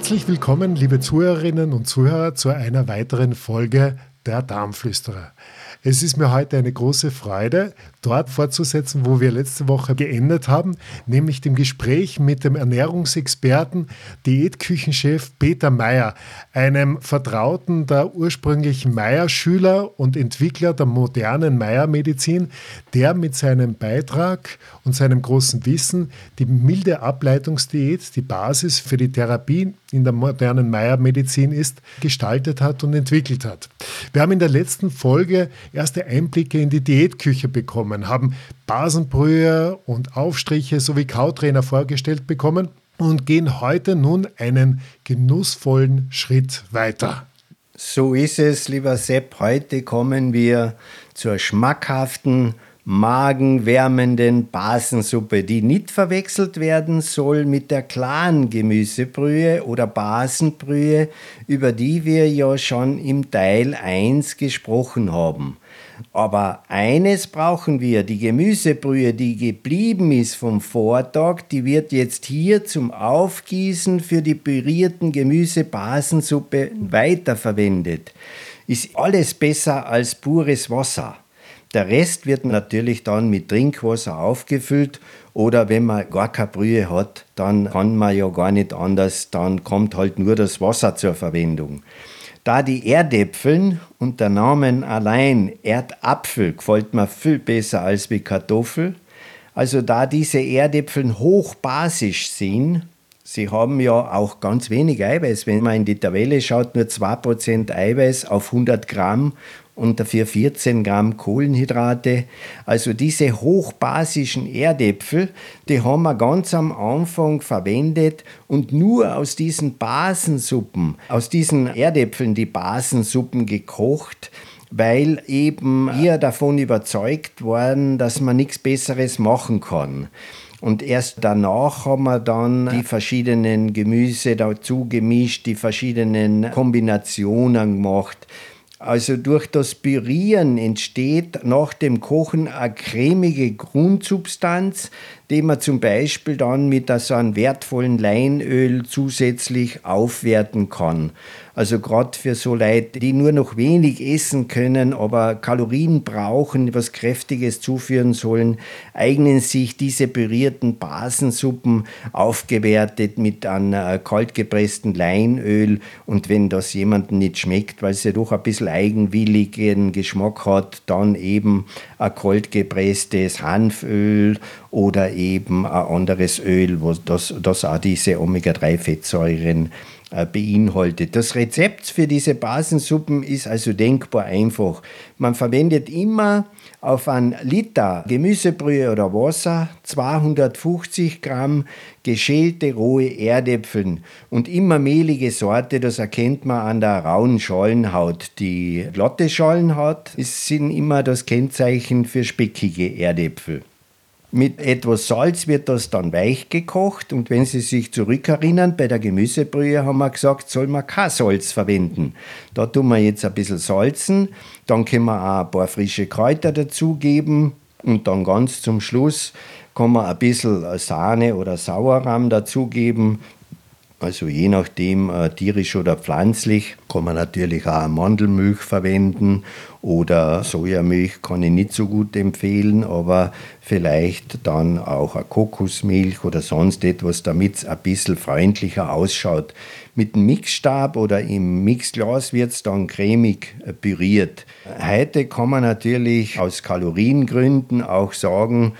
Herzlich willkommen, liebe Zuhörerinnen und Zuhörer, zu einer weiteren Folge der Darmflüsterer. Es ist mir heute eine große Freude, dort fortzusetzen, wo wir letzte Woche geendet haben, nämlich dem Gespräch mit dem Ernährungsexperten, Diätküchenchef Peter Meyer, einem Vertrauten der ursprünglichen Meyer-Schüler und Entwickler der modernen Meyer-Medizin, der mit seinem Beitrag und seinem großen Wissen die milde Ableitungsdiät, die Basis für die Therapie in der modernen Meyer-Medizin ist, gestaltet hat und entwickelt hat. Wir haben in der letzten Folge erste Einblicke in die Diätküche bekommen, haben Basenbrühe und Aufstriche sowie Kautrainer vorgestellt bekommen und gehen heute nun einen genussvollen Schritt weiter. So ist es, lieber Sepp. Heute kommen wir zur schmackhaften, magenwärmenden Basensuppe, die nicht verwechselt werden soll mit der klaren Gemüsebrühe oder Basenbrühe, über die wir ja schon im Teil 1 gesprochen haben. Aber eines brauchen wir, die Gemüsebrühe, die geblieben ist vom Vortag, die wird jetzt hier zum Aufgießen für die pürierten Gemüsebasensuppe weiterverwendet. Ist alles besser als pures Wasser. Der Rest wird natürlich dann mit Trinkwasser aufgefüllt oder wenn man gar keine Brühe hat, dann kann man ja gar nicht anders, dann kommt halt nur das Wasser zur Verwendung. Da die Erdäpfeln und der Name allein Erdapfel gefällt mir viel besser als wie Kartoffel, also da diese Erdäpfeln hochbasisch sind, sie haben ja auch ganz wenig Eiweiß. Wenn man in die Tabelle schaut, nur 2% Eiweiß auf 100 Gramm und dafür 14 Gramm Kohlenhydrate. Also diese hochbasischen Erdäpfel, die haben wir ganz am Anfang verwendet und nur aus diesen Basensuppen, aus diesen Erdäpfeln die Basensuppen gekocht weil eben wir davon überzeugt waren, dass man nichts Besseres machen kann. Und erst danach haben wir dann die verschiedenen Gemüse dazu gemischt, die verschiedenen Kombinationen gemacht. Also durch das Pürieren entsteht nach dem Kochen eine cremige Grundsubstanz, die man zum Beispiel dann mit so einem wertvollen Leinöl zusätzlich aufwerten kann. Also gerade für so Leute, die nur noch wenig essen können, aber Kalorien brauchen, was Kräftiges zuführen sollen, eignen sich diese pürierten Basensuppen aufgewertet mit einem äh, kaltgepressten Leinöl. Und wenn das jemandem nicht schmeckt, weil es ja doch ein bisschen eigenwilligen Geschmack hat, dann eben ein kaltgepresstes Hanföl oder eben ein anderes Öl, wo das, das auch diese Omega-3-Fettsäuren äh, beinhaltet. Das Rezept für diese Basensuppen ist also denkbar einfach. Man verwendet immer auf ein Liter Gemüsebrühe oder Wasser 250 Gramm geschälte rohe Erdäpfeln und immer mehlige Sorte, das erkennt man an der rauen Schalenhaut. Die glatte Schalenhaut sind immer das Kennzeichen für speckige Erdäpfel. Mit etwas Salz wird das dann weich gekocht und wenn Sie sich zurückerinnern, bei der Gemüsebrühe haben wir gesagt, soll man kein Salz verwenden. Da tun wir jetzt ein bisschen salzen, dann können wir auch ein paar frische Kräuter dazugeben und dann ganz zum Schluss kann man ein bisschen Sahne oder Sauerrahm dazugeben. Also je nachdem, äh, tierisch oder pflanzlich, kann man natürlich auch Mandelmilch verwenden oder Sojamilch kann ich nicht so gut empfehlen, aber vielleicht dann auch eine Kokosmilch oder sonst etwas, damit es ein bisschen freundlicher ausschaut. Mit dem Mixstab oder im Mixglas wird es dann cremig püriert. Heute kann man natürlich aus Kaloriengründen auch sagen,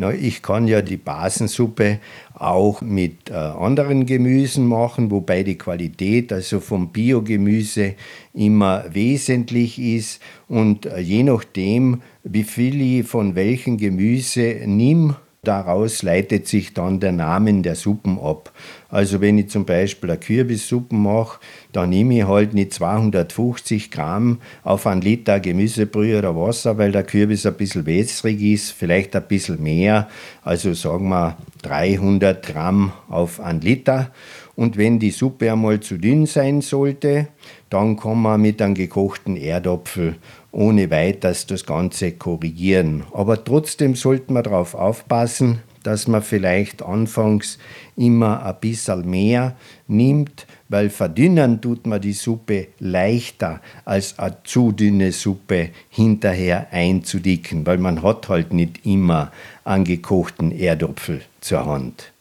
na, ich kann ja die Basensuppe auch mit äh, anderen Gemüsen machen, wobei die Qualität also vom Biogemüse immer wesentlich ist. Und äh, je nachdem, wie viel ich von welchem Gemüse nimm, daraus leitet sich dann der Name der Suppen ab. Also wenn ich zum Beispiel eine Kürbissuppe mache, dann nehme ich halt nicht 250 Gramm auf einen Liter Gemüsebrühe oder Wasser, weil der Kürbis ein bisschen wässrig ist, vielleicht ein bisschen mehr, also sagen wir 300 Gramm auf einen Liter. Und wenn die Suppe einmal zu dünn sein sollte, dann kann man mit einem gekochten Erdapfel ohne weiteres das Ganze korrigieren. Aber trotzdem sollte man darauf aufpassen, dass man vielleicht anfangs immer ein bisschen mehr nimmt, weil verdünnen tut man die Suppe leichter als eine zu dünne Suppe hinterher einzudicken, weil man hat halt nicht immer angekochten Erdopfel zur Hand.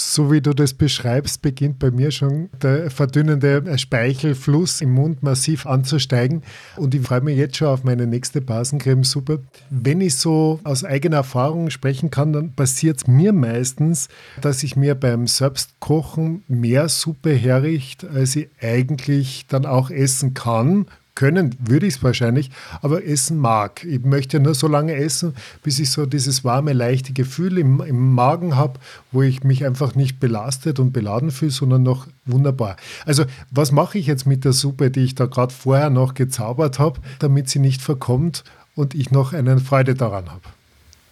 So wie du das beschreibst, beginnt bei mir schon der verdünnende Speichelfluss im Mund massiv anzusteigen. Und ich freue mich jetzt schon auf meine nächste Basencremesuppe. Wenn ich so aus eigener Erfahrung sprechen kann, dann passiert es mir meistens, dass ich mir beim Selbstkochen mehr Suppe herrichte, als ich eigentlich dann auch essen kann können würde ich es wahrscheinlich, aber essen mag. Ich möchte nur so lange essen, bis ich so dieses warme, leichte Gefühl im, im Magen habe, wo ich mich einfach nicht belastet und beladen fühle, sondern noch wunderbar. Also was mache ich jetzt mit der Suppe, die ich da gerade vorher noch gezaubert habe, damit sie nicht verkommt und ich noch eine Freude daran habe?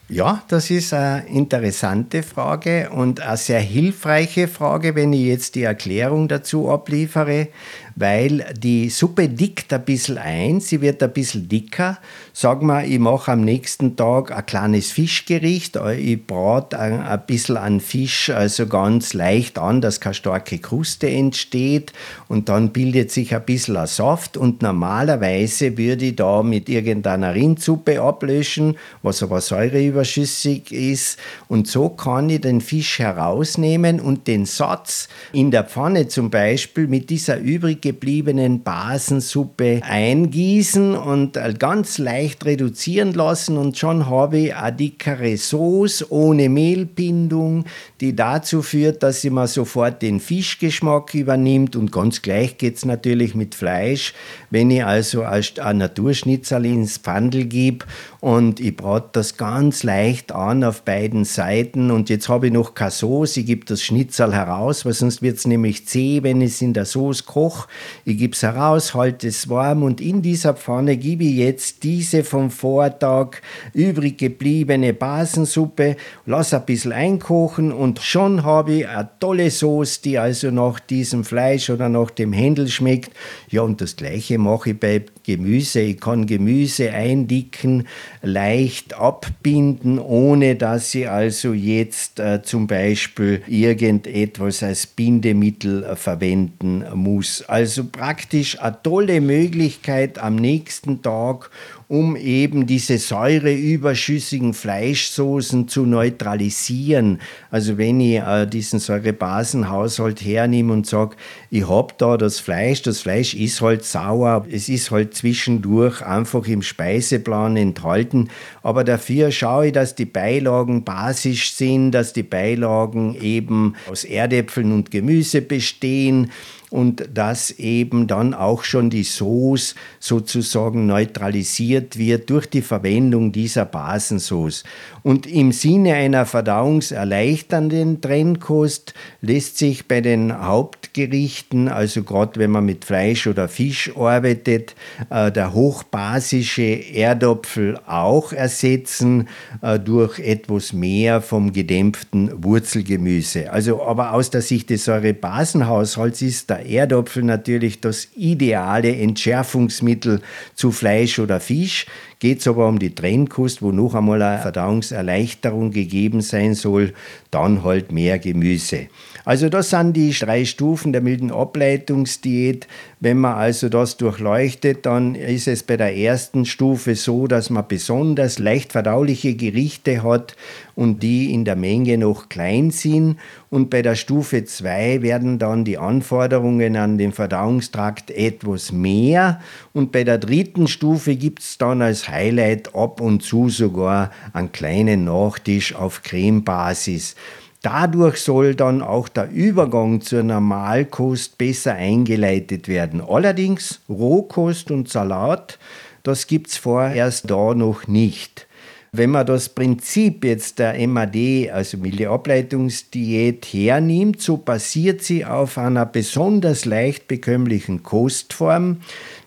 Ja, das ist eine interessante Frage und eine sehr hilfreiche Frage, wenn ich jetzt die Erklärung dazu abliefere weil die Suppe dickt ein bisschen ein, sie wird ein bisschen dicker. Sag mal, ich mache am nächsten Tag ein kleines Fischgericht, ich brate ein, ein bisschen an Fisch also ganz leicht an, dass keine starke Kruste entsteht. Und dann bildet sich ein bisschen ein Saft. Und normalerweise würde ich da mit irgendeiner Rindsuppe ablöschen, was aber säureüberschüssig ist. Und so kann ich den Fisch herausnehmen und den Satz in der Pfanne zum Beispiel mit dieser übrig gebliebenen Basensuppe eingießen und ganz leicht reduzieren lassen und schon habe ich eine dickere Sauce ohne Mehlbindung, die dazu führt, dass sie mir sofort den Fischgeschmack übernimmt und ganz gleich geht es natürlich mit Fleisch. Wenn ich also ein Naturschnitzel ins Pfandel gebe und ich brate das ganz leicht an auf beiden Seiten und jetzt habe ich noch keine Sauce, ich gebe das Schnitzel heraus, weil sonst wird es nämlich zäh, wenn ich es in der Sauce koche. Ich gebe es heraus, halte es warm und in dieser Pfanne gebe ich jetzt diese vom Vortag übrig gebliebene Basensuppe, lasse ein bisschen einkochen und schon habe ich eine tolle Sauce, die also nach diesem Fleisch oder nach dem Händel schmeckt. Ja, und das gleiche mache ich bei Gemüse. Ich kann Gemüse eindicken, leicht abbinden, ohne dass ich also jetzt äh, zum Beispiel irgendetwas als Bindemittel äh, verwenden muss. Also praktisch eine tolle Möglichkeit am nächsten Tag, um eben diese säureüberschüssigen Fleischsoßen zu neutralisieren. Also wenn ich äh, diesen Säurebasenhaushalt hernehme und sage, ich habe da das Fleisch, das Fleisch ist halt sauer, es ist halt zwischendurch einfach im Speiseplan enthalten, aber dafür schaue ich, dass die Beilagen basisch sind, dass die Beilagen eben aus Erdäpfeln und Gemüse bestehen und dass eben dann auch schon die Sauce sozusagen neutralisiert wird durch die Verwendung dieser Basensauce. Und im Sinne einer verdauungserleichternden Trennkost lässt sich bei den Hauptgerichten, also gerade wenn man mit Fleisch oder Fisch arbeitet, äh, der hochbasische Erdopfel auch ersetzen äh, durch etwas mehr vom gedämpften Wurzelgemüse. Also aber aus der Sicht des Säurebasenhaushalts ist der Erdopfel natürlich das ideale Entschärfungsmittel zu Fleisch oder Fisch. Geht es aber um die Trennkost, wo noch einmal eine Verdauungserleichterung gegeben sein soll, dann halt mehr Gemüse. Also das sind die drei Stufen der milden Ableitungsdiät. Wenn man also das durchleuchtet, dann ist es bei der ersten Stufe so, dass man besonders leicht verdauliche Gerichte hat und die in der Menge noch klein sind. Und bei der Stufe 2 werden dann die Anforderungen an den Verdauungstrakt etwas mehr. Und bei der dritten Stufe gibt es dann als Highlight ab und zu sogar einen kleinen Nachtisch auf Cremebasis. Dadurch soll dann auch der Übergang zur Normalkost besser eingeleitet werden. Allerdings Rohkost und Salat, das gibt es vorerst da noch nicht. Wenn man das Prinzip jetzt der MAD, also Mildeableitungsdiät, hernimmt, so basiert sie auf einer besonders leicht bekömmlichen Kostform,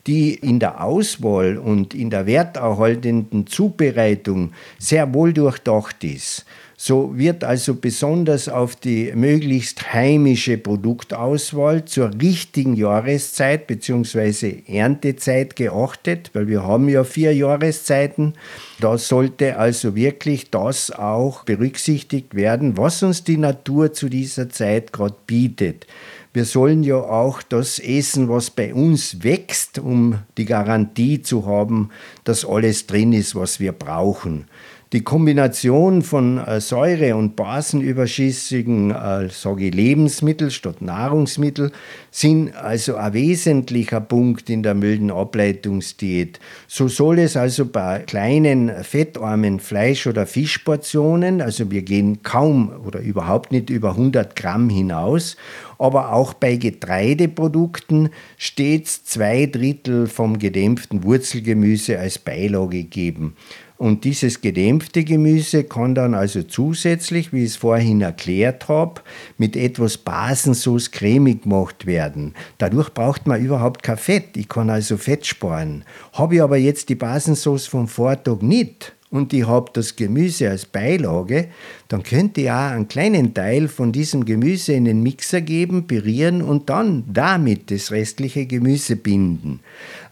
die in der Auswahl und in der werterhaltenden Zubereitung sehr wohl durchdacht ist. So wird also besonders auf die möglichst heimische Produktauswahl zur richtigen Jahreszeit bzw. Erntezeit geachtet, weil wir haben ja vier Jahreszeiten. Da sollte also wirklich das auch berücksichtigt werden, was uns die Natur zu dieser Zeit gerade bietet. Wir sollen ja auch das essen, was bei uns wächst, um die Garantie zu haben, dass alles drin ist, was wir brauchen. Die Kombination von äh, Säure- und basenüberschüssigen äh, sage ich, Lebensmittel statt Nahrungsmittel sind also ein wesentlicher Punkt in der milden Ableitungsdiät. So soll es also bei kleinen fettarmen Fleisch- oder Fischportionen, also wir gehen kaum oder überhaupt nicht über 100 Gramm hinaus, aber auch bei Getreideprodukten stets zwei Drittel vom gedämpften Wurzelgemüse als Beilage geben. Und dieses gedämpfte Gemüse kann dann also zusätzlich, wie ich es vorhin erklärt habe, mit etwas Basensauce cremig gemacht werden. Dadurch braucht man überhaupt kein Fett. Ich kann also Fett sparen. Habe ich aber jetzt die Basensauce vom Vortag nicht, und ich habe das Gemüse als Beilage, dann könnte ich auch einen kleinen Teil von diesem Gemüse in den Mixer geben, pürieren und dann damit das restliche Gemüse binden.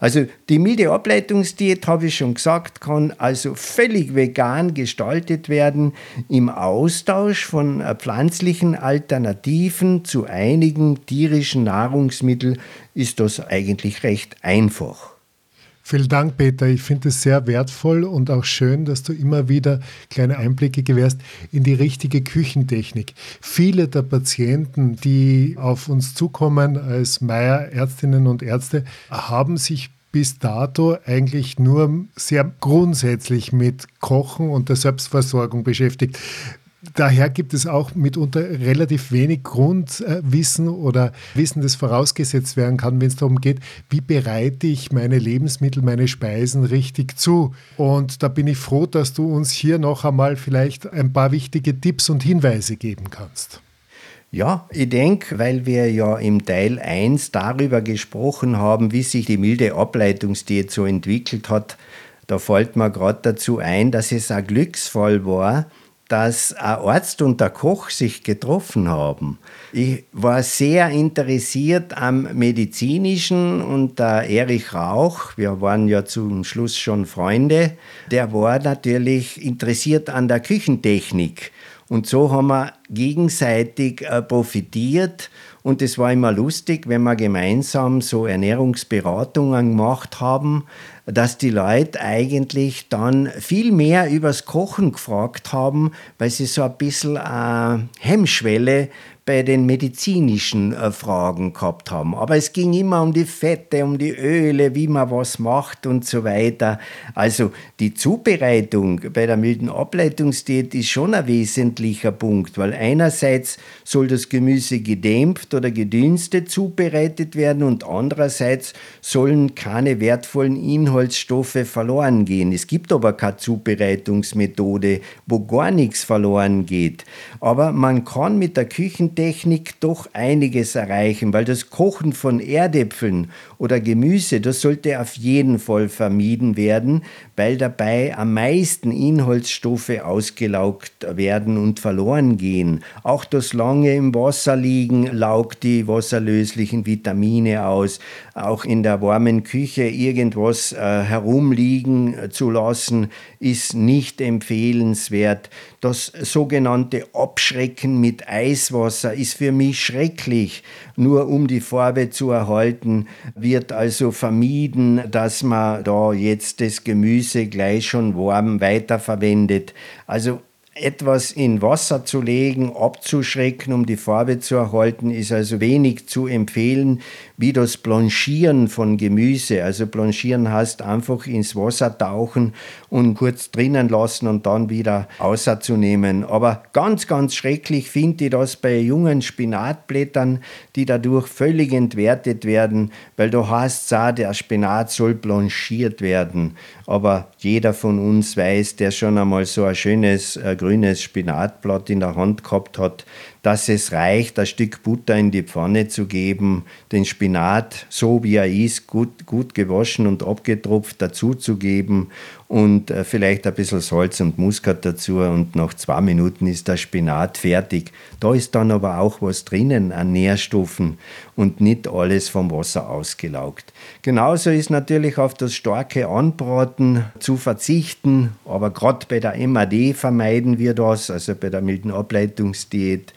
Also die milde Ableitungsdiät, habe ich schon gesagt, kann also völlig vegan gestaltet werden im Austausch von äh, pflanzlichen Alternativen zu einigen tierischen Nahrungsmitteln ist das eigentlich recht einfach. Vielen Dank, Peter. Ich finde es sehr wertvoll und auch schön, dass du immer wieder kleine Einblicke gewährst in die richtige Küchentechnik. Viele der Patienten, die auf uns zukommen als Meier Ärztinnen und Ärzte, haben sich bis dato eigentlich nur sehr grundsätzlich mit Kochen und der Selbstversorgung beschäftigt. Daher gibt es auch mitunter relativ wenig Grundwissen oder Wissen, das vorausgesetzt werden kann, wenn es darum geht, wie bereite ich meine Lebensmittel, meine Speisen richtig zu. Und da bin ich froh, dass du uns hier noch einmal vielleicht ein paar wichtige Tipps und Hinweise geben kannst. Ja, ich denke, weil wir ja im Teil 1 darüber gesprochen haben, wie sich die milde Ableitungsdiät so entwickelt hat, da fällt mir gerade dazu ein, dass es ein Glücksfall war, dass ein Arzt und der Koch sich getroffen haben. Ich war sehr interessiert am medizinischen und der Erich Rauch, wir waren ja zum Schluss schon Freunde, der war natürlich interessiert an der Küchentechnik. Und so haben wir gegenseitig äh, profitiert. Und es war immer lustig, wenn wir gemeinsam so Ernährungsberatungen gemacht haben, dass die Leute eigentlich dann viel mehr übers Kochen gefragt haben, weil sie so ein bisschen eine Hemmschwelle bei den medizinischen äh, Fragen gehabt haben. Aber es ging immer um die Fette, um die Öle, wie man was macht und so weiter. Also die Zubereitung bei der milden Ableitungsdiät ist schon ein wesentlicher Punkt, weil einerseits soll das Gemüse gedämpft oder gedünstet zubereitet werden und andererseits sollen keine wertvollen Inhaltsstoffe verloren gehen. Es gibt aber keine Zubereitungsmethode, wo gar nichts verloren geht. Aber man kann mit der Küchen Technik doch einiges erreichen, weil das Kochen von Erdäpfeln oder Gemüse, das sollte auf jeden Fall vermieden werden, weil dabei am meisten Inhaltsstoffe ausgelaugt werden und verloren gehen. Auch das lange im Wasser liegen laugt die wasserlöslichen Vitamine aus. Auch in der warmen Küche irgendwas äh, herumliegen zu lassen, ist nicht empfehlenswert. Das sogenannte Abschrecken mit Eiswasser ist für mich schrecklich. Nur um die Farbe zu erhalten, wird also vermieden, dass man da jetzt das Gemüse gleich schon warm weiterverwendet. Also etwas in Wasser zu legen, abzuschrecken, um die Farbe zu erhalten, ist also wenig zu empfehlen, wie das Blanchieren von Gemüse. Also Blanchieren heißt einfach ins Wasser tauchen und kurz drinnen lassen und dann wieder außerzunehmen. Aber ganz, ganz schrecklich finde ich das bei jungen Spinatblättern, die dadurch völlig entwertet werden, weil da heißt es der Spinat soll blanchiert werden. Aber jeder von uns weiß, der schon einmal so ein schönes äh, grünes Spinatblatt in der Hand gehabt hat, dass es reicht, ein Stück Butter in die Pfanne zu geben, den Spinat, so wie er ist, gut, gut gewaschen und abgetropft dazuzugeben und äh, vielleicht ein bisschen Salz und Muskat dazu und nach zwei Minuten ist der Spinat fertig. Da ist dann aber auch was drinnen an Nährstoffen und nicht alles vom Wasser ausgelaugt. Genauso ist natürlich auf das starke Anbraten zu verzichten, aber gerade bei der MAD vermeiden wir das, also bei der milden Ableitungsdiät.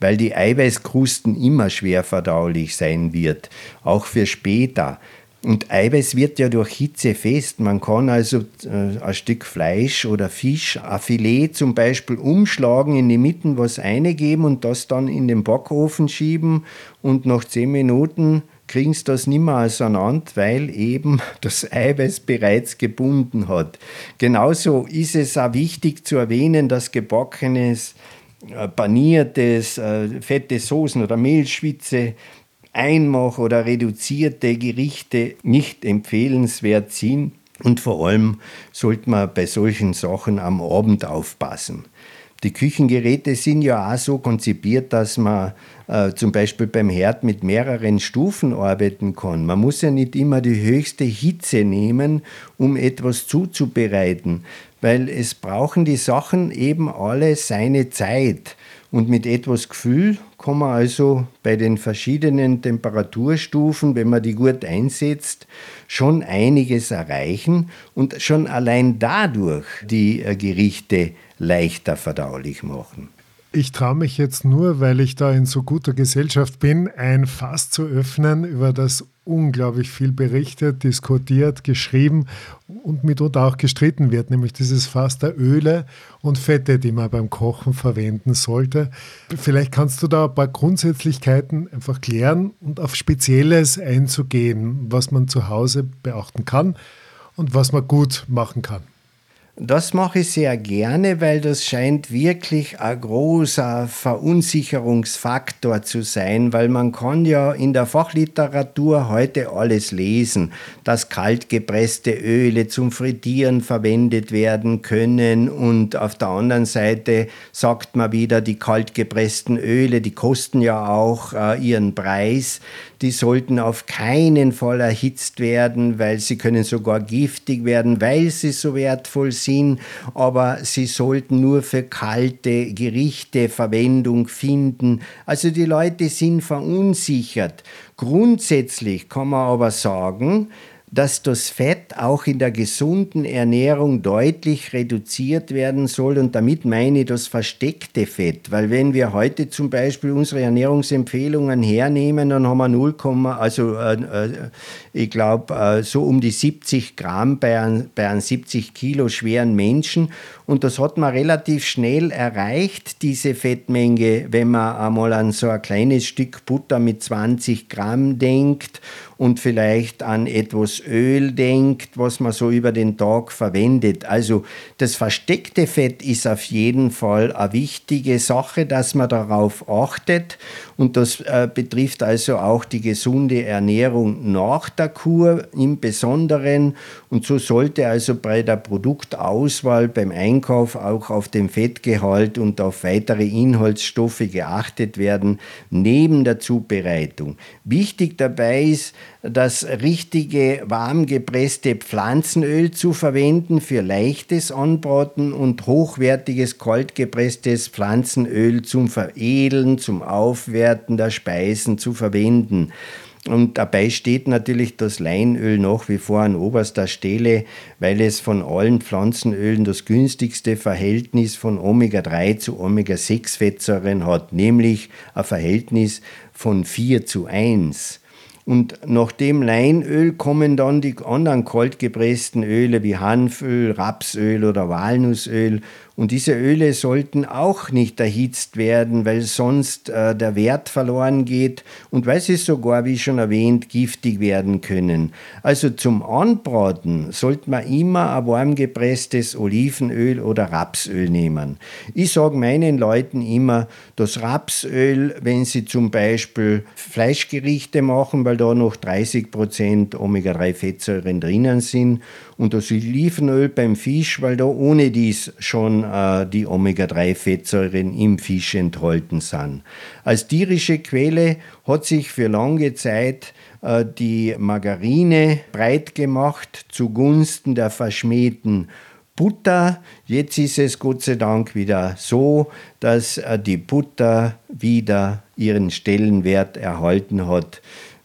weil die Eiweißkrusten immer schwer verdaulich sein wird, auch für später. Und Eiweiß wird ja durch Hitze fest. Man kann also äh, ein Stück Fleisch oder Fisch, ein Filet zum Beispiel umschlagen, in die Mitte was eingeben und das dann in den Backofen schieben und nach zehn Minuten kriegen sie das nicht mehr auseinander, weil eben das Eiweiß bereits gebunden hat. Genauso ist es auch wichtig zu erwähnen, dass gebackenes, äh, paniertes, äh, fette Soßen oder Mehlschwitze Einmach- oder reduzierte Gerichte nicht empfehlenswert sind. Und vor allem sollte man bei solchen Sachen am Abend aufpassen. Die Küchengeräte sind ja auch so konzipiert, dass man äh, zum Beispiel beim Herd mit mehreren Stufen arbeiten kann. Man muss ja nicht immer die höchste Hitze nehmen, um etwas zuzubereiten, weil es brauchen die Sachen eben alle seine Zeit. Und mit etwas Gefühl kann man also bei den verschiedenen Temperaturstufen, wenn man die gut einsetzt, schon einiges erreichen und schon allein dadurch die äh, Gerichte leichter verdaulich machen. Ich traue mich jetzt nur, weil ich da in so guter Gesellschaft bin, ein Fass zu öffnen, über das unglaublich viel berichtet, diskutiert, geschrieben und mitunter auch gestritten wird, nämlich dieses Fass der Öle und Fette, die man beim Kochen verwenden sollte. Vielleicht kannst du da ein paar Grundsätzlichkeiten einfach klären und auf Spezielles einzugehen, was man zu Hause beachten kann und was man gut machen kann. Das mache ich sehr gerne, weil das scheint wirklich ein großer Verunsicherungsfaktor zu sein, weil man kann ja in der Fachliteratur heute alles lesen, dass kaltgepresste Öle zum Frittieren verwendet werden können und auf der anderen Seite sagt man wieder, die kaltgepressten Öle, die kosten ja auch äh, ihren Preis, die sollten auf keinen Fall erhitzt werden, weil sie können sogar giftig werden, weil sie so wertvoll sind, aber sie sollten nur für kalte Gerichte Verwendung finden. Also die Leute sind verunsichert. Grundsätzlich kann man aber sagen, dass das Fett auch in der gesunden Ernährung deutlich reduziert werden soll. Und damit meine ich das versteckte Fett. Weil wenn wir heute zum Beispiel unsere Ernährungsempfehlungen hernehmen, dann haben wir 0, also äh, äh, ich glaube äh, so um die 70 Gramm bei einem, bei einem 70 Kilo schweren Menschen. Und das hat man relativ schnell erreicht, diese Fettmenge, wenn man einmal an so ein kleines Stück Butter mit 20 Gramm denkt und vielleicht an etwas Öl denkt, was man so über den Tag verwendet. Also das versteckte Fett ist auf jeden Fall eine wichtige Sache, dass man darauf achtet. Und das äh, betrifft also auch die gesunde Ernährung nach der Kur im Besonderen. Und so sollte also bei der Produktauswahl beim Einkauf auch auf den Fettgehalt und auf weitere Inhaltsstoffe geachtet werden, neben der Zubereitung. Wichtig dabei ist, das richtige warm gepresste Pflanzenöl zu verwenden für leichtes Anbraten und hochwertiges kalt gepresstes Pflanzenöl zum Veredeln, zum Aufwerten der Speisen zu verwenden. Und dabei steht natürlich das Leinöl nach wie vor an oberster Stelle, weil es von allen Pflanzenölen das günstigste Verhältnis von Omega-3 zu Omega-6-Fettsäuren hat, nämlich ein Verhältnis von 4 zu 1. Und nach dem Leinöl kommen dann die anderen kaltgepressten Öle wie Hanföl, Rapsöl oder Walnussöl und diese Öle sollten auch nicht erhitzt werden, weil sonst äh, der Wert verloren geht und weil sie sogar, wie schon erwähnt, giftig werden können. Also zum Anbraten sollte man immer ein warm gepresstes Olivenöl oder Rapsöl nehmen. Ich sage meinen Leuten immer, das Rapsöl, wenn sie zum Beispiel Fleischgerichte machen, weil da noch 30% Omega-3-Fettsäuren drinnen sind und das Olivenöl beim Fisch, weil da ohne dies schon äh, die Omega-3-Fettsäuren im Fisch enthalten sind. Als tierische Quelle hat sich für lange Zeit äh, die Margarine breit gemacht zugunsten der verschmähten Butter. Jetzt ist es Gott sei Dank wieder so, dass äh, die Butter wieder ihren Stellenwert erhalten hat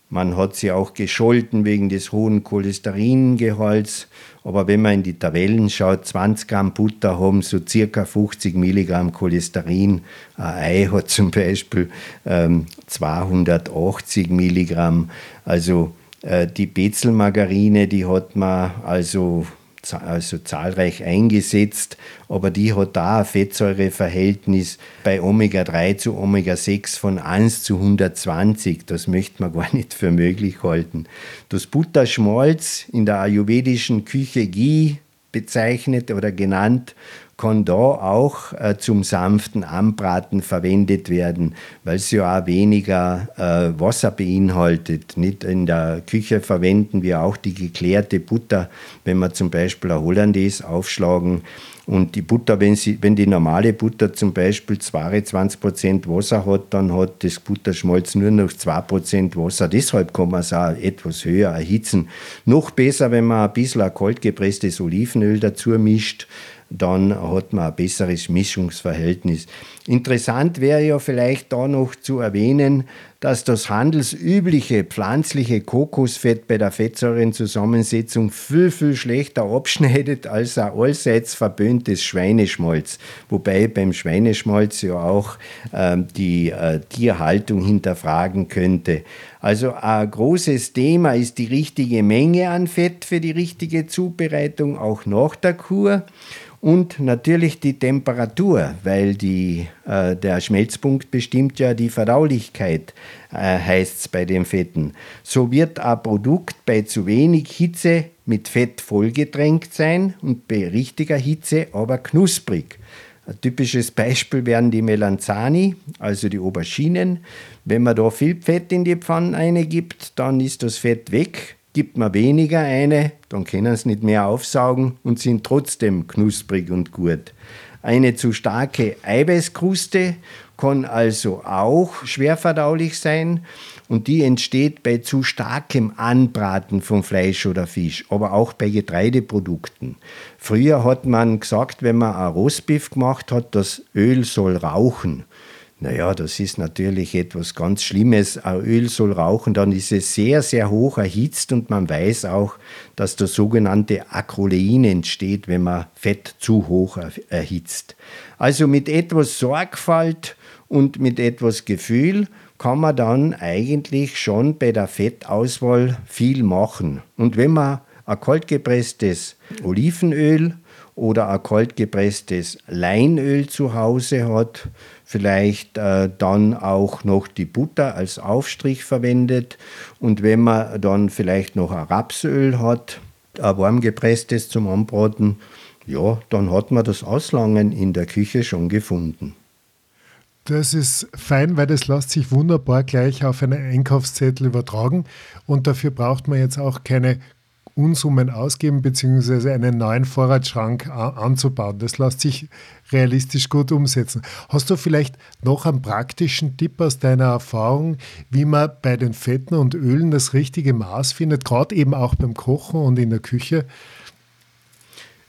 Man hat sie auch gescholten wegen des hohen Cholesteringehalts. Aber wenn man in die Tabellen schaut, 20 Gramm Butter haben so circa 50 Milligramm Cholesterin. Ein Ei hat zum Beispiel ähm, 280 Milligramm. Also äh, die Bezelmargarine, die hat man also also zahlreich eingesetzt, aber die hat da ein Fettsäureverhältnis bei Omega-3 zu Omega-6 von 1 zu 120. Das möchte man gar nicht für möglich halten. Das Butterschmalz in der ayurvedischen Küche Ghee bezeichnet oder genannt kann da auch äh, zum sanften Anbraten verwendet werden, weil es ja auch weniger äh, Wasser beinhaltet. Nicht in der Küche verwenden wir auch die geklärte Butter, wenn wir zum Beispiel ein Hollandaise aufschlagen. Und die Butter, wenn, sie, wenn die normale Butter zum Beispiel 22% Wasser hat, dann hat das Butterschmalz nur noch 2% Wasser. Deshalb kann man es auch etwas höher erhitzen. Noch besser, wenn man ein bisschen kalt gepresstes Olivenöl dazu mischt dann hat man ein besseres Mischungsverhältnis. Interessant wäre ja vielleicht da noch zu erwähnen, dass das handelsübliche pflanzliche Kokosfett bei der Fettsäurenzusammensetzung viel, viel schlechter abschneidet als ein allseits verböhntes Schweineschmalz. Wobei beim Schweineschmalz ja auch äh, die äh, Tierhaltung hinterfragen könnte. Also ein großes Thema ist die richtige Menge an Fett für die richtige Zubereitung, auch nach der Kur und natürlich die Temperatur, weil die, äh, der Schmelzpunkt bestimmt ja die Verdaulichkeit, äh, heißt es bei den Fetten. So wird ein Produkt bei zu wenig Hitze mit Fett vollgedrängt sein und bei richtiger Hitze aber knusprig. Ein typisches Beispiel wären die Melanzani, also die Auberginen. Wenn man da viel Fett in die Pfanne gibt, dann ist das Fett weg Gibt man weniger eine, dann können sie nicht mehr aufsaugen und sind trotzdem knusprig und gut. Eine zu starke Eiweißkruste kann also auch schwer verdaulich sein und die entsteht bei zu starkem Anbraten von Fleisch oder Fisch, aber auch bei Getreideprodukten. Früher hat man gesagt, wenn man ein Rostbiff gemacht hat, das Öl soll rauchen. Naja, das ist natürlich etwas ganz Schlimmes. Ein Öl soll rauchen, dann ist es sehr, sehr hoch erhitzt und man weiß auch, dass das sogenannte Acrolein entsteht, wenn man Fett zu hoch erhitzt. Also mit etwas Sorgfalt und mit etwas Gefühl kann man dann eigentlich schon bei der Fettauswahl viel machen. Und wenn man ein kaltgepresstes Olivenöl oder ein kaltgepresstes Leinöl zu Hause hat, vielleicht äh, dann auch noch die Butter als Aufstrich verwendet und wenn man dann vielleicht noch ein Rapsöl hat, ein warmgepresstes zum Anbraten, ja, dann hat man das Auslangen in der Küche schon gefunden. Das ist fein, weil das lässt sich wunderbar gleich auf einen Einkaufszettel übertragen und dafür braucht man jetzt auch keine Unsummen ausgeben, beziehungsweise einen neuen Vorratsschrank anzubauen. Das lässt sich realistisch gut umsetzen. Hast du vielleicht noch einen praktischen Tipp aus deiner Erfahrung, wie man bei den Fetten und Ölen das richtige Maß findet, gerade eben auch beim Kochen und in der Küche?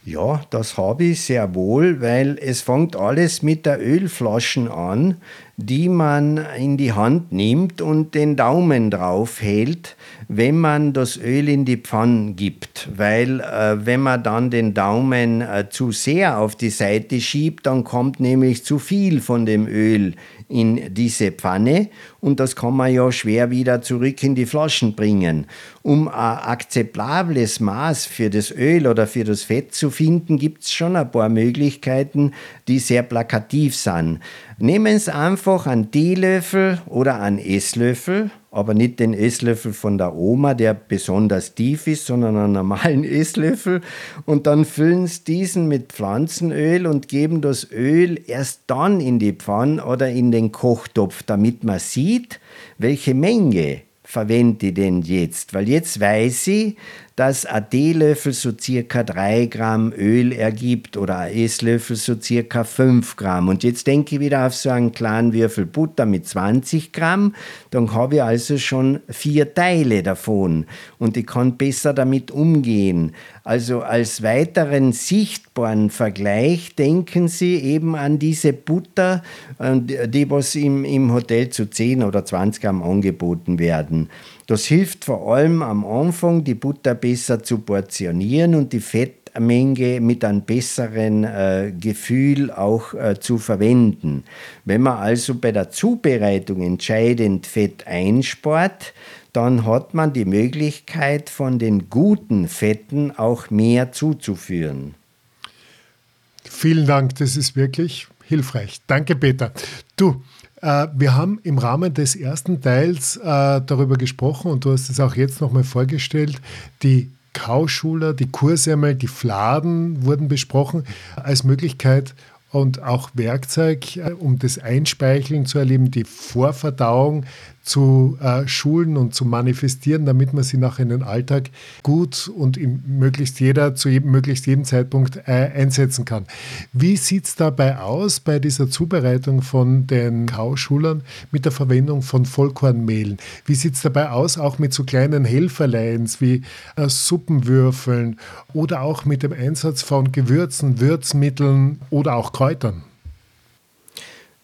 Ja, das habe ich sehr wohl, weil es fängt alles mit der Ölflaschen an, die man in die Hand nimmt und den Daumen drauf hält, wenn man das Öl in die Pfanne gibt. Weil äh, wenn man dann den Daumen äh, zu sehr auf die Seite schiebt, dann kommt nämlich zu viel von dem Öl in diese Pfanne und das kann man ja schwer wieder zurück in die Flaschen bringen. Um ein akzeptables Maß für das Öl oder für das Fett zu finden, gibt es schon ein paar Möglichkeiten, die sehr plakativ sind. Nehmen Sie einfach einen Teelöffel oder einen Esslöffel, aber nicht den Esslöffel von der Oma, der besonders tief ist, sondern einen normalen Esslöffel. Und dann füllen Sie diesen mit Pflanzenöl und geben das Öl erst dann in die Pfanne oder in den Kochtopf, damit man sieht, welche Menge verwende ich denn jetzt? Weil jetzt weiß ich, dass ein Teelöffel so circa 3 Gramm Öl ergibt oder ein Esslöffel so circa 5 Gramm. Und jetzt denke ich wieder auf so einen kleinen Würfel Butter mit 20 Gramm. Dann habe ich also schon vier Teile davon und ich kann besser damit umgehen. Also als weiteren sichtbaren Vergleich denken Sie eben an diese Butter, die was im, im Hotel zu 10 oder 20 Gramm angeboten werden. Das hilft vor allem am Anfang, die Butter besser zu portionieren und die Fettmenge mit einem besseren äh, Gefühl auch äh, zu verwenden. Wenn man also bei der Zubereitung entscheidend Fett einspart, dann hat man die Möglichkeit, von den guten Fetten auch mehr zuzuführen. Vielen Dank, das ist wirklich hilfreich. Danke, Peter. Du, wir haben im Rahmen des ersten Teils äh, darüber gesprochen und du hast es auch jetzt nochmal vorgestellt, die Kauschuler, die Kursemmel, die Fladen wurden besprochen als Möglichkeit, und auch Werkzeug, äh, um das Einspeicheln zu erleben, die Vorverdauung zu äh, schulen und zu manifestieren, damit man sie nachher in den Alltag gut und in möglichst jeder zu jedem, möglichst jedem Zeitpunkt äh, einsetzen kann. Wie sieht es dabei aus bei dieser Zubereitung von den Kauschulern mit der Verwendung von Vollkornmehlen? Wie sieht es dabei aus, auch mit so kleinen Helferleins wie äh, Suppenwürfeln oder auch mit dem Einsatz von Gewürzen, Würzmitteln oder auch Kräutern?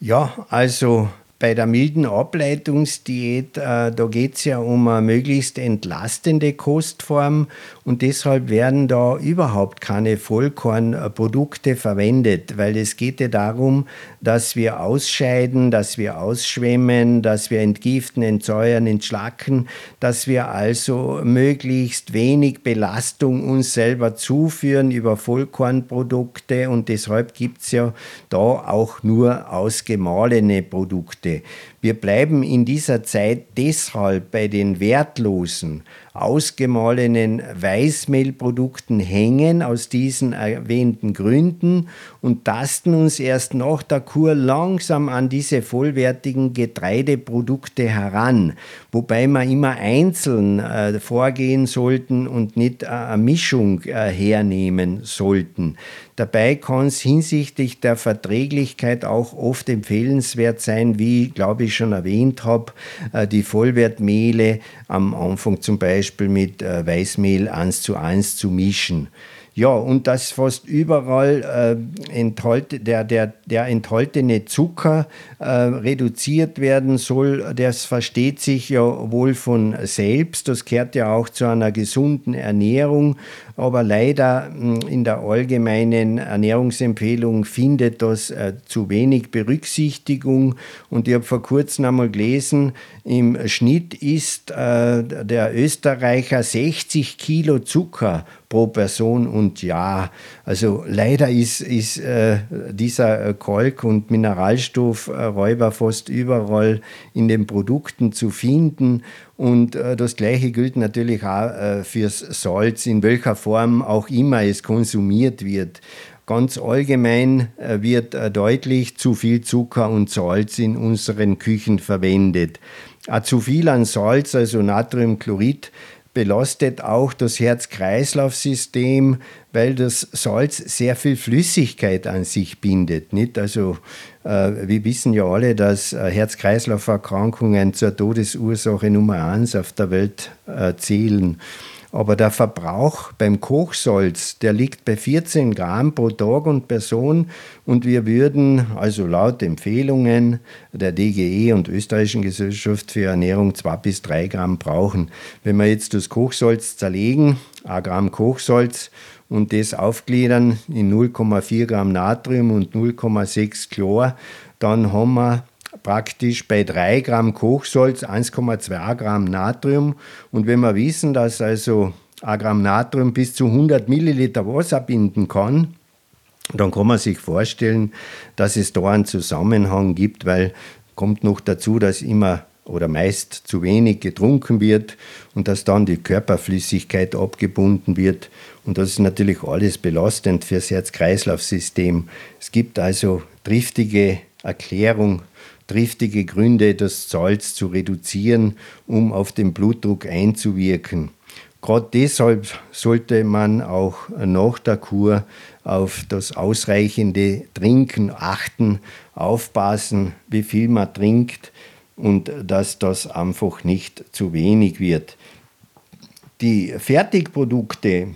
Ja, also bei der milden Ableitungsdiät, äh, da geht es ja um eine möglichst entlastende Kostform und deshalb werden da überhaupt keine Vollkornprodukte verwendet, weil es geht ja darum, dass wir ausscheiden, dass wir ausschwemmen, dass wir entgiften, entsäuern, entschlacken, dass wir also möglichst wenig Belastung uns selber zuführen über Vollkornprodukte und deshalb gibt es ja da auch nur ausgemahlene Produkte. Wir bleiben in dieser Zeit deshalb bei den wertlosen, ausgemahlenen Weißmehlprodukten hängen aus diesen erwähnten Gründen und tasten uns erst nach der Kur langsam an diese vollwertigen Getreideprodukte heran, wobei wir immer einzeln äh, vorgehen sollten und nicht äh, eine Mischung äh, hernehmen sollten. Dabei kann es hinsichtlich der Verträglichkeit auch oft empfehlenswert sein, wie, glaube ich, schon erwähnt habe, äh, die Vollwertmehle am Anfang zum Beispiel mit äh, Weißmehl 1 zu 1 zu mischen. Ja, und dass fast überall äh, enthalt, der, der, der enthaltene Zucker äh, reduziert werden soll, das versteht sich ja wohl von selbst. Das gehört ja auch zu einer gesunden Ernährung. Aber leider in der allgemeinen Ernährungsempfehlung findet das äh, zu wenig Berücksichtigung. Und ich habe vor kurzem einmal gelesen, im Schnitt isst äh, der Österreicher 60 Kilo Zucker pro Person und Jahr. Also leider ist, ist äh, dieser äh, Kalk- und Mineralstoffräuber fast überall in den Produkten zu finden. Und äh, das Gleiche gilt natürlich auch äh, fürs Salz, in welcher Form auch immer es konsumiert wird. Ganz allgemein äh, wird äh, deutlich zu viel Zucker und Salz in unseren Küchen verwendet. Zu viel an Salz, also Natriumchlorid, belastet auch das Herz-Kreislauf-System, weil das Salz sehr viel Flüssigkeit an sich bindet. Nicht? Also, äh, wir wissen ja alle, dass äh, Herz-Kreislauf-Erkrankungen zur Todesursache Nummer eins auf der Welt äh, zählen. Aber der Verbrauch beim Kochsalz, der liegt bei 14 Gramm pro Tag und Person und wir würden also laut Empfehlungen der DGE und Österreichischen Gesellschaft für Ernährung 2 bis 3 Gramm brauchen. Wenn wir jetzt das Kochsalz zerlegen, 1 Gramm Kochsalz und das aufgliedern in 0,4 Gramm Natrium und 0,6 Chlor, dann haben wir praktisch bei 3 Gramm Kochsalz 1,2 Gramm Natrium. Und wenn wir wissen, dass also ein Gramm Natrium bis zu 100 Milliliter Wasser binden kann, dann kann man sich vorstellen, dass es da einen Zusammenhang gibt, weil kommt noch dazu, dass immer oder meist zu wenig getrunken wird und dass dann die Körperflüssigkeit abgebunden wird. Und das ist natürlich alles belastend fürs Herz-Kreislauf-System. Es gibt also triftige Erklärung triftige Gründe, das Salz zu reduzieren, um auf den Blutdruck einzuwirken. Gerade deshalb sollte man auch nach der Kur auf das ausreichende Trinken achten, aufpassen, wie viel man trinkt und dass das einfach nicht zu wenig wird. Die Fertigprodukte,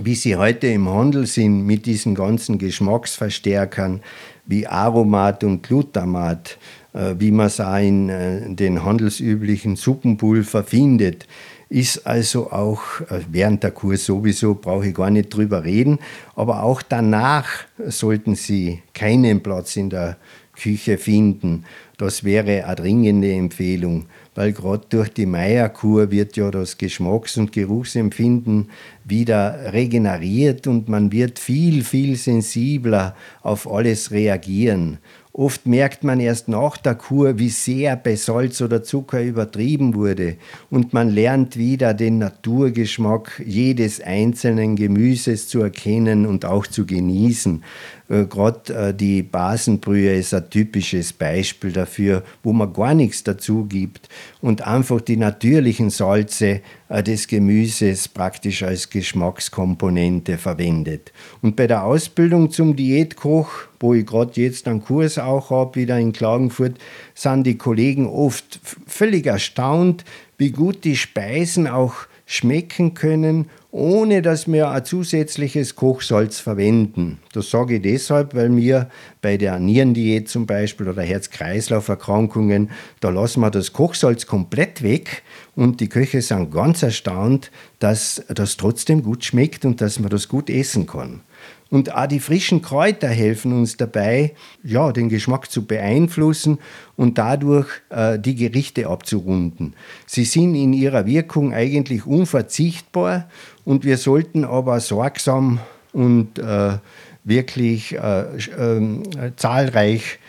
wie sie heute im Handel sind, mit diesen ganzen Geschmacksverstärkern wie Aromat und Glutamat, äh, wie man es auch in äh, den handelsüblichen Suppenpulver findet, ist also auch äh, während der Kur sowieso, brauche ich gar nicht drüber reden, aber auch danach sollten Sie keinen Platz in der Küche finden. Das wäre eine dringende Empfehlung, weil gerade durch die Meierkur wird ja das Geschmacks- und Geruchsempfinden wieder regeneriert und man wird viel, viel sensibler auf alles reagieren. Oft merkt man erst nach der Kur, wie sehr bei Salz oder Zucker übertrieben wurde und man lernt wieder den Naturgeschmack jedes einzelnen Gemüses zu erkennen und auch zu genießen. Äh, Gerade äh, die Basenbrühe ist ein typisches Beispiel dafür, wo man gar nichts dazu gibt und einfach die natürlichen Salze äh, des Gemüses praktisch als Geschmackskomponente verwendet. Und bei der Ausbildung zum Diätkoch, wo ich gerade jetzt einen Kurs auch habe, wieder in Klagenfurt, sind die Kollegen oft völlig erstaunt, wie gut die Speisen auch schmecken können ohne dass wir ein zusätzliches Kochsalz verwenden. Das sage ich deshalb, weil wir bei der Nierendiät zum Beispiel oder Herz-Kreislauf-Erkrankungen, da lassen wir das Kochsalz komplett weg und die Köche sind ganz erstaunt, dass das trotzdem gut schmeckt und dass man das gut essen kann. Und auch die frischen Kräuter helfen uns dabei, ja, den Geschmack zu beeinflussen und dadurch äh, die Gerichte abzurunden. Sie sind in ihrer Wirkung eigentlich unverzichtbar und wir sollten aber sorgsam und äh, wirklich äh, ähm, zahlreich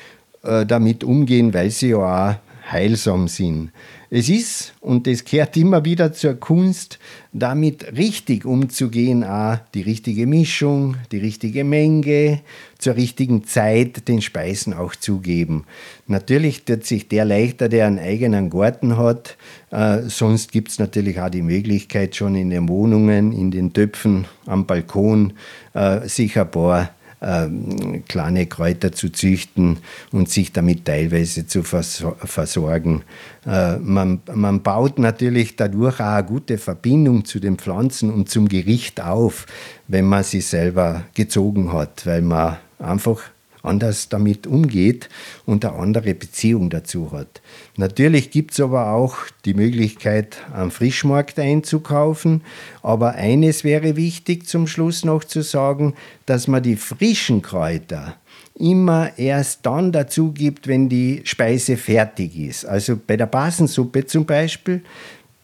äh, damit umgehen, weil sie ja auch heilsam sind. Es ist, und das gehört immer wieder zur Kunst, damit richtig umzugehen, auch die richtige Mischung, die richtige Menge, zur richtigen Zeit den Speisen auch zugeben. Natürlich tut sich der leichter, der einen eigenen Garten hat. Äh, sonst gibt es natürlich auch die Möglichkeit, schon in den Wohnungen, in den Töpfen, am Balkon, äh, sich ein paar ähm, kleine Kräuter zu züchten und sich damit teilweise zu versorgen. Äh, man, man baut natürlich dadurch auch eine gute Verbindung zu den Pflanzen und zum Gericht auf, wenn man sie selber gezogen hat, weil man einfach anders damit umgeht und eine andere Beziehung dazu hat. Natürlich gibt es aber auch die Möglichkeit, am Frischmarkt einzukaufen. Aber eines wäre wichtig zum Schluss noch zu sagen, dass man die frischen Kräuter immer erst dann dazu gibt, wenn die Speise fertig ist. Also bei der Basensuppe zum Beispiel,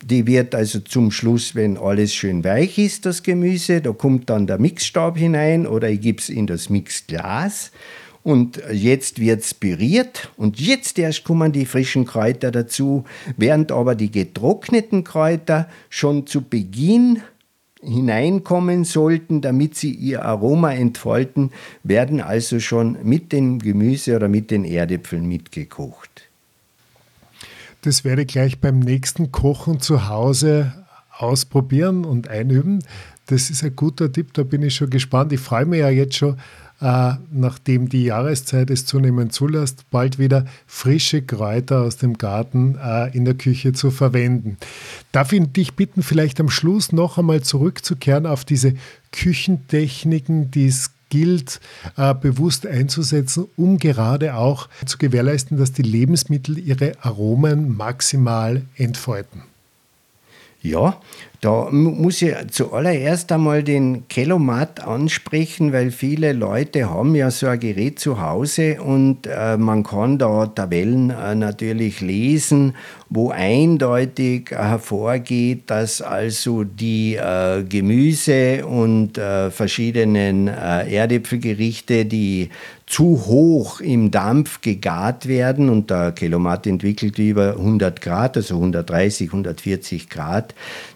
die wird also zum Schluss, wenn alles schön weich ist, das Gemüse, da kommt dann der Mixstab hinein oder ich gebe es in das Mixglas und jetzt wird es püriert und jetzt erst kommen die frischen Kräuter dazu, während aber die getrockneten Kräuter schon zu Beginn hineinkommen sollten, damit sie ihr Aroma entfalten, werden also schon mit dem Gemüse oder mit den Erdäpfeln mitgekocht. Das werde ich gleich beim nächsten Kochen zu Hause ausprobieren und einüben. Das ist ein guter Tipp, da bin ich schon gespannt. Ich freue mich ja jetzt schon äh, nachdem die Jahreszeit es zunehmend zulässt, bald wieder frische Kräuter aus dem Garten äh, in der Küche zu verwenden. Darf ich dich bitten, vielleicht am Schluss noch einmal zurückzukehren auf diese Küchentechniken, die es gilt, äh, bewusst einzusetzen, um gerade auch zu gewährleisten, dass die Lebensmittel ihre Aromen maximal entfalten? Ja, da muss ich zuallererst einmal den Kelomat ansprechen, weil viele Leute haben ja so ein Gerät zu Hause und äh, man kann da Tabellen äh, natürlich lesen, wo eindeutig hervorgeht, dass also die äh, Gemüse und äh, verschiedenen äh, Erdäpfelgerichte, die zu hoch im Dampf gegart werden und der Kelomat entwickelt über 100 Grad, also 130, 140 Grad,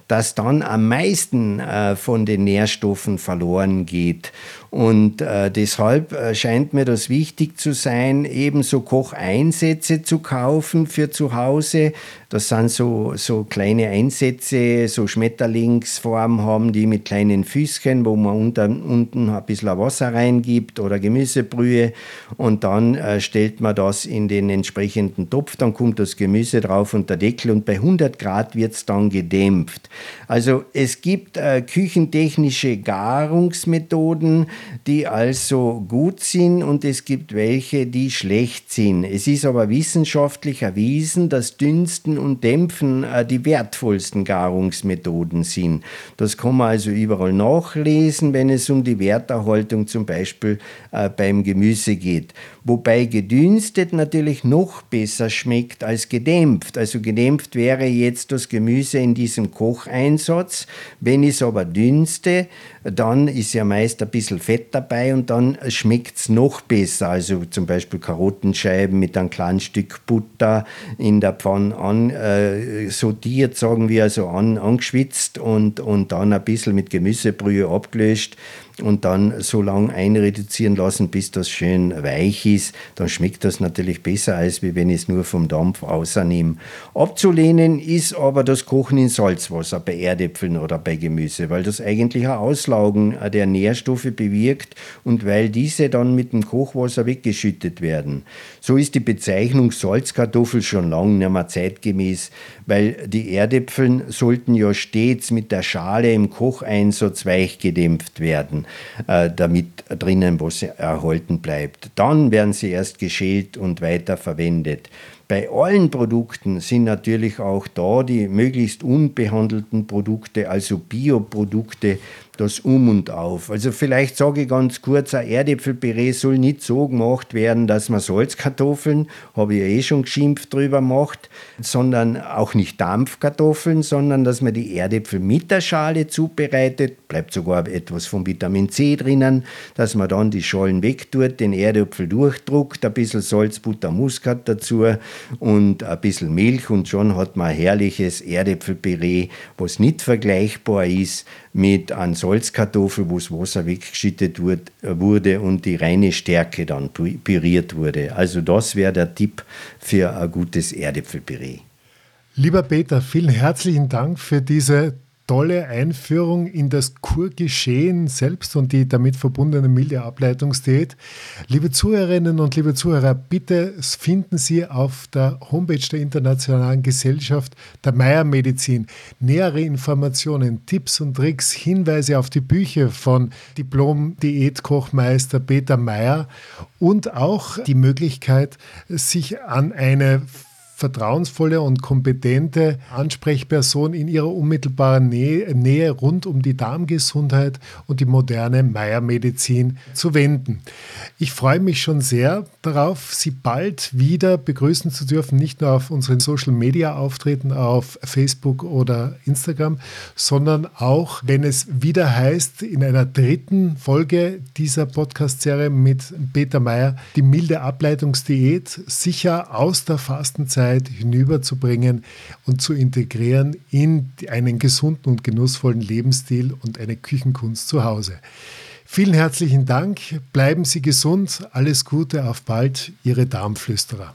dass dann am meisten äh, von den Nährstoffen verloren geht. Und äh, deshalb äh, scheint mir das wichtig zu sein, ebenso Kocheinsätze zu kaufen für zu Hause. Das sind so, so kleine Einsätze, so Schmetterlingsform haben die mit kleinen Füßchen, wo man unter, unten ein bisschen Wasser reingibt oder Gemüsebrühe und dann äh, stellt man das in den entsprechenden Topf, dann kommt das Gemüse drauf und der Deckel und bei 100 Grad wird es dann gedämpft. Also es gibt äh, küchentechnische Garungsmethoden, die also gut sind und es gibt welche, die schlecht sind. Es ist aber wissenschaftlich erwiesen, dass Dünsten und Dämpfen äh, die wertvollsten Garungsmethoden sind. Das kann man also überall nachlesen, wenn es um die Werterhaltung zum Beispiel äh, beim Gemüse geht. Wobei gedünstet natürlich noch besser schmeckt als gedämpft. Also gedämpft wäre jetzt das Gemüse in diesem Kocheinsatz. Wenn ich es aber dünste, dann ist ja meist ein bisschen Fett dabei und dann schmeckt es noch besser. Also zum Beispiel Karottenscheiben mit einem kleinen Stück Butter in der Pfanne an, äh, sortiert, sagen wir, also an, angeschwitzt und, und dann ein bisschen mit Gemüsebrühe abgelöscht und dann so lange einreduzieren lassen, bis das schön weich ist. Dann schmeckt das natürlich besser, als wenn ich es nur vom Dampf außernehme. Abzulehnen ist aber das Kochen in Salzwasser bei Erdäpfeln oder bei Gemüse, weil das eigentlich ein Auslaugen der Nährstoffe bewirkt und weil diese dann mit dem Kochwasser weggeschüttet werden. So ist die Bezeichnung Salzkartoffel schon lange nicht mehr zeitgemäß, weil die Erdäpfeln sollten ja stets mit der Schale im Kocheinsatz weich gedämpft werden äh, damit drinnen was erhalten bleibt. Dann werden sie erst geschält und weiter verwendet. Bei allen Produkten sind natürlich auch da die möglichst unbehandelten Produkte, also Bioprodukte, das Um und Auf. Also vielleicht sage ich ganz kurz, ein Erdäpfelpüree soll nicht so gemacht werden, dass man Salzkartoffeln, habe ich ja eh schon geschimpft drüber macht, sondern auch nicht Dampfkartoffeln, sondern dass man die Erdäpfel mit der Schale zubereitet, bleibt sogar etwas von Vitamin C drinnen, dass man dann die Schalen wegtut, den Erdäpfel durchdruckt, ein bisschen Salz, Butter, Muskat dazu und ein bisschen Milch und schon hat man ein herrliches Erdäpfelpüree, was nicht vergleichbar ist mit einem Salzkartoffel, wo das Wasser weggeschüttet wurde und die reine Stärke dann püriert wurde. Also das wäre der Tipp für ein gutes Erdäpfelpüree. Lieber Peter, vielen herzlichen Dank für diese tolle Einführung in das Kurgeschehen selbst und die damit verbundene milde Ableitungsdiät. Liebe Zuhörerinnen und liebe Zuhörer, bitte finden Sie auf der Homepage der Internationalen Gesellschaft der Meier Medizin nähere Informationen, Tipps und Tricks, Hinweise auf die Bücher von Diplom-Diätkochmeister Peter Meier und auch die Möglichkeit, sich an eine vertrauensvolle und kompetente Ansprechperson in ihrer unmittelbaren Nähe, Nähe rund um die Darmgesundheit und die moderne Meiermedizin zu wenden. Ich freue mich schon sehr darauf, Sie bald wieder begrüßen zu dürfen, nicht nur auf unseren Social Media Auftreten auf Facebook oder Instagram, sondern auch, wenn es wieder heißt, in einer dritten Folge dieser Podcast-Serie mit Peter Meyer, die milde Ableitungsdiät, sicher aus der Fastenzeit Gesundheit hinüberzubringen und zu integrieren in einen gesunden und genussvollen Lebensstil und eine Küchenkunst zu Hause. Vielen herzlichen Dank, bleiben Sie gesund, alles Gute, auf bald, Ihre Darmflüsterer.